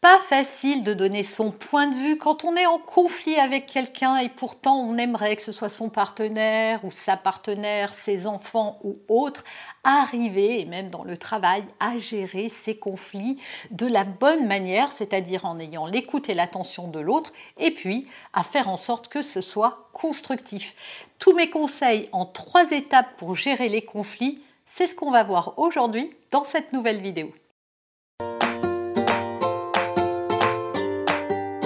pas facile de donner son point de vue quand on est en conflit avec quelqu'un et pourtant on aimerait que ce soit son partenaire ou sa partenaire, ses enfants ou autres, arriver, et même dans le travail, à gérer ces conflits de la bonne manière, c'est-à-dire en ayant l'écoute et l'attention de l'autre, et puis à faire en sorte que ce soit constructif. Tous mes conseils en trois étapes pour gérer les conflits, c'est ce qu'on va voir aujourd'hui dans cette nouvelle vidéo.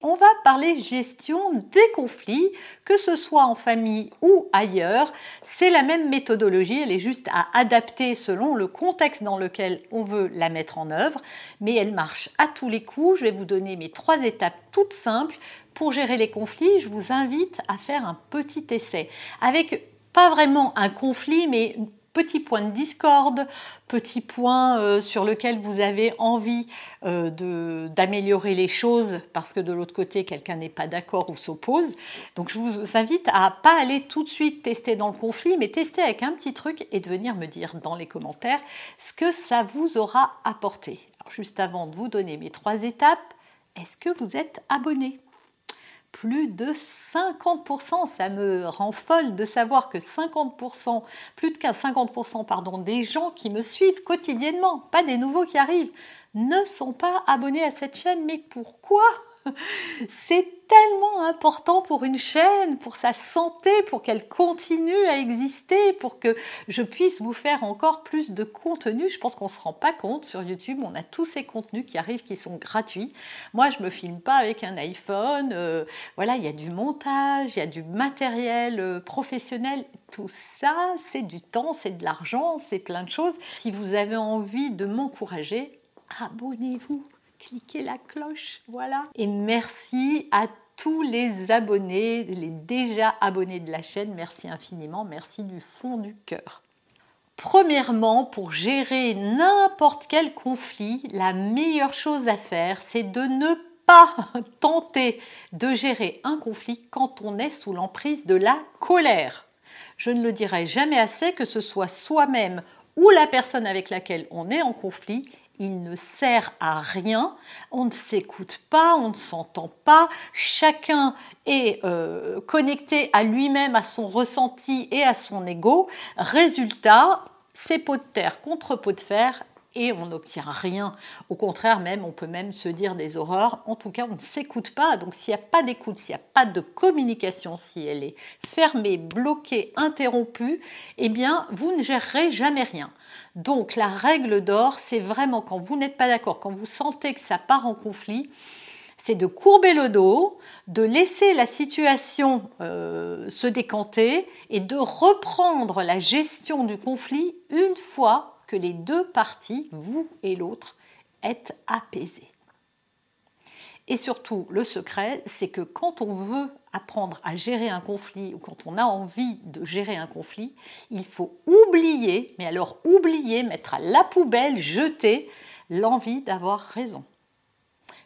On va parler gestion des conflits, que ce soit en famille ou ailleurs. C'est la même méthodologie, elle est juste à adapter selon le contexte dans lequel on veut la mettre en œuvre, mais elle marche à tous les coups. Je vais vous donner mes trois étapes toutes simples pour gérer les conflits. Je vous invite à faire un petit essai avec pas vraiment un conflit, mais petit point de discorde, petit point euh, sur lequel vous avez envie euh, d'améliorer les choses parce que de l'autre côté, quelqu'un n'est pas d'accord ou s'oppose. Donc je vous invite à pas aller tout de suite tester dans le conflit, mais tester avec un petit truc et de venir me dire dans les commentaires ce que ça vous aura apporté. juste avant de vous donner mes trois étapes, est-ce que vous êtes abonné? Plus de 50%. Ça me rend folle de savoir que 50%, plus de 50% pardon, des gens qui me suivent quotidiennement, pas des nouveaux qui arrivent, ne sont pas abonnés à cette chaîne. Mais pourquoi? C'est tellement important pour une chaîne, pour sa santé, pour qu'elle continue à exister, pour que je puisse vous faire encore plus de contenu. Je pense qu'on ne se rend pas compte sur YouTube, on a tous ces contenus qui arrivent qui sont gratuits. Moi, je ne me filme pas avec un iPhone. Euh, voilà, il y a du montage, il y a du matériel euh, professionnel. Tout ça, c'est du temps, c'est de l'argent, c'est plein de choses. Si vous avez envie de m'encourager, abonnez-vous cliquez la cloche, voilà. Et merci à tous les abonnés, les déjà abonnés de la chaîne, merci infiniment, merci du fond du cœur. Premièrement, pour gérer n'importe quel conflit, la meilleure chose à faire, c'est de ne pas tenter de gérer un conflit quand on est sous l'emprise de la colère. Je ne le dirai jamais assez que ce soit soi-même ou la personne avec laquelle on est en conflit, il ne sert à rien, on ne s'écoute pas, on ne s'entend pas, chacun est euh, connecté à lui-même, à son ressenti et à son ego. Résultat, c'est pot de terre contre pot de fer et on n'obtient rien. Au contraire, même, on peut même se dire des horreurs. En tout cas, on ne s'écoute pas. Donc, s'il n'y a pas d'écoute, s'il n'y a pas de communication, si elle est fermée, bloquée, interrompue, eh bien, vous ne gérerez jamais rien. Donc, la règle d'or, c'est vraiment quand vous n'êtes pas d'accord, quand vous sentez que ça part en conflit, c'est de courber le dos, de laisser la situation euh, se décanter et de reprendre la gestion du conflit une fois que les deux parties, vous et l'autre, êtes apaisées. Et surtout, le secret, c'est que quand on veut apprendre à gérer un conflit ou quand on a envie de gérer un conflit, il faut oublier, mais alors oublier, mettre à la poubelle, jeter l'envie d'avoir raison.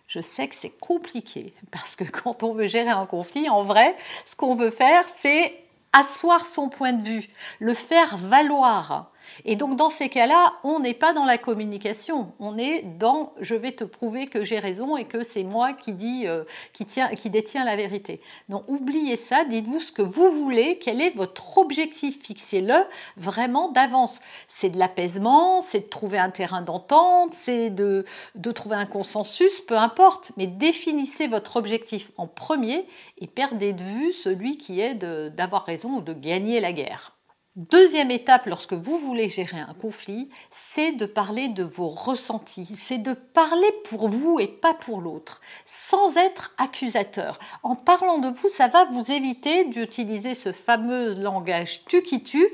Je sais que c'est compliqué parce que quand on veut gérer un conflit, en vrai, ce qu'on veut faire, c'est asseoir son point de vue, le faire valoir. Et donc dans ces cas-là, on n'est pas dans la communication, on est dans je vais te prouver que j'ai raison et que c'est moi qui, dit, euh, qui, tient, qui détient la vérité. Donc oubliez ça, dites-vous ce que vous voulez, quel est votre objectif, fixez-le vraiment d'avance. C'est de l'apaisement, c'est de trouver un terrain d'entente, c'est de, de trouver un consensus, peu importe, mais définissez votre objectif en premier et perdez de vue celui qui est d'avoir raison ou de gagner la guerre. Deuxième étape lorsque vous voulez gérer un conflit, c'est de parler de vos ressentis, c'est de parler pour vous et pas pour l'autre, sans être accusateur. En parlant de vous, ça va vous éviter d'utiliser ce fameux langage tu qui tu.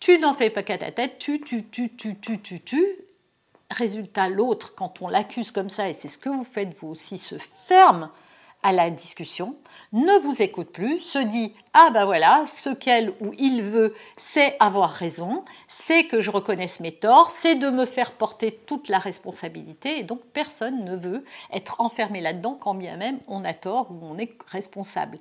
Tu n'en fais pas qu'à ta tête, tu, tu, tu, tu, tu, tu, tu. Résultat, l'autre, quand on l'accuse comme ça, et c'est ce que vous faites vous aussi, se ferme à la discussion, ne vous écoute plus, se dit ah ben voilà, ce qu'elle ou il veut, c'est avoir raison, c'est que je reconnaisse mes torts, c'est de me faire porter toute la responsabilité, et donc personne ne veut être enfermé là-dedans quand bien même on a tort ou on est responsable.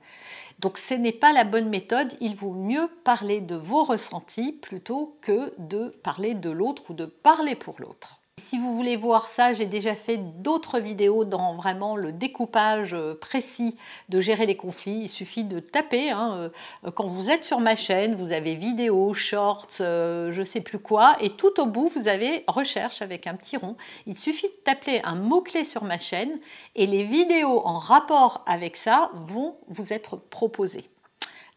Donc ce n'est pas la bonne méthode, il vaut mieux parler de vos ressentis plutôt que de parler de l'autre ou de parler pour l'autre. Si vous voulez voir ça, j'ai déjà fait d'autres vidéos dans vraiment le découpage euh, précis de gérer les conflits. Il suffit de taper. Hein, euh, quand vous êtes sur ma chaîne, vous avez vidéo, shorts, euh, je sais plus quoi, et tout au bout, vous avez recherche avec un petit rond. Il suffit de taper un mot-clé sur ma chaîne et les vidéos en rapport avec ça vont vous être proposées.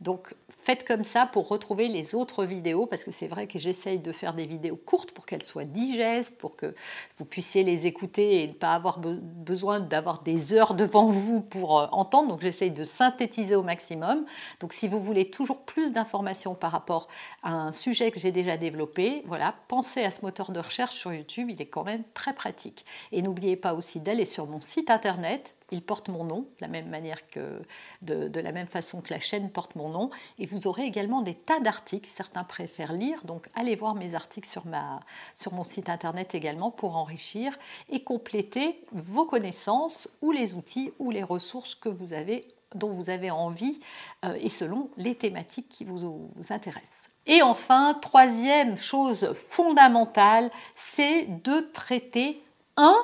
Donc Faites comme ça pour retrouver les autres vidéos, parce que c'est vrai que j'essaye de faire des vidéos courtes pour qu'elles soient digestes, pour que vous puissiez les écouter et ne pas avoir besoin d'avoir des heures devant vous pour euh, entendre. Donc j'essaye de synthétiser au maximum. Donc si vous voulez toujours plus d'informations par rapport à un sujet que j'ai déjà développé, voilà, pensez à ce moteur de recherche sur YouTube, il est quand même très pratique. Et n'oubliez pas aussi d'aller sur mon site internet il porte mon nom, de la même manière que la façon que la chaîne porte mon nom. Et vous aurez également des tas d'articles. Certains préfèrent lire, donc allez voir mes articles sur, mon site internet également pour enrichir et compléter vos connaissances ou les outils ou les ressources dont vous avez envie euh, et selon les thématiques qui vous intéressent. Et enfin, troisième chose fondamentale, c'est de traiter un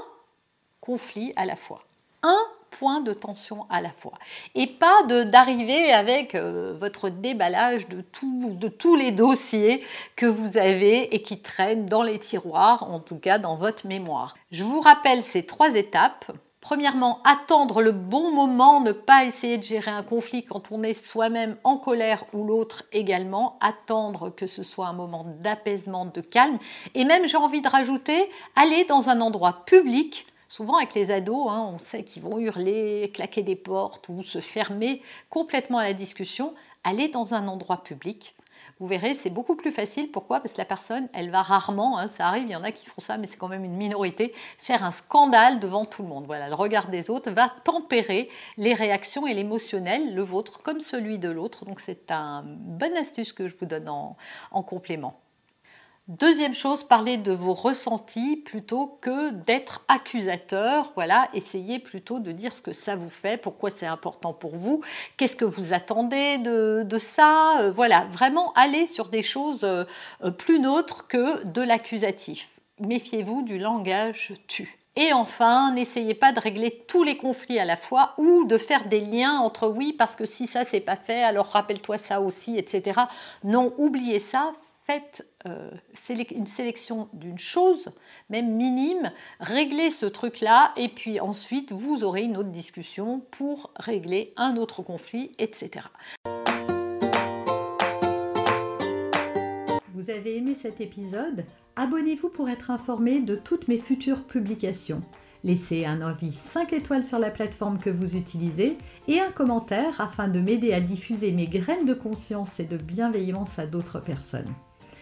conflit à la fois un point de tension à la fois. Et pas d'arriver avec euh, votre déballage de, tout, de tous les dossiers que vous avez et qui traînent dans les tiroirs, en tout cas dans votre mémoire. Je vous rappelle ces trois étapes. Premièrement, attendre le bon moment, ne pas essayer de gérer un conflit quand on est soi-même en colère ou l'autre également. Attendre que ce soit un moment d'apaisement, de calme. Et même, j'ai envie de rajouter, aller dans un endroit public Souvent avec les ados, hein, on sait qu'ils vont hurler, claquer des portes ou se fermer complètement à la discussion. Aller dans un endroit public, vous verrez, c'est beaucoup plus facile. Pourquoi? Parce que la personne, elle va rarement, hein, ça arrive, il y en a qui font ça, mais c'est quand même une minorité, faire un scandale devant tout le monde. Voilà, le regard des autres va tempérer les réactions et l'émotionnel, le vôtre comme celui de l'autre. Donc c'est un bonne astuce que je vous donne en complément. Deuxième chose, parler de vos ressentis plutôt que d'être accusateur. Voilà, essayez plutôt de dire ce que ça vous fait, pourquoi c'est important pour vous, qu'est-ce que vous attendez de, ça. Euh, voilà, vraiment aller sur des choses euh, plus neutres que de l'accusatif. Méfiez-vous du langage tu. Et enfin, n'essayez pas de régler tous les conflits à la fois ou de faire des liens entre oui, parce que si ça c'est pas fait, alors rappelle-toi ça aussi, etc. Non, oubliez ça, faites euh, une sélection d'une chose, même minime, réglez ce truc-là, et puis ensuite vous aurez une autre discussion pour régler un autre conflit, etc. Vous avez aimé cet épisode? Abonnez-vous pour être informé de toutes mes futures publications. Laissez un avis 5 étoiles sur la plateforme que vous utilisez et un commentaire afin de m'aider à diffuser mes graines de conscience et de bienveillance à d'autres personnes.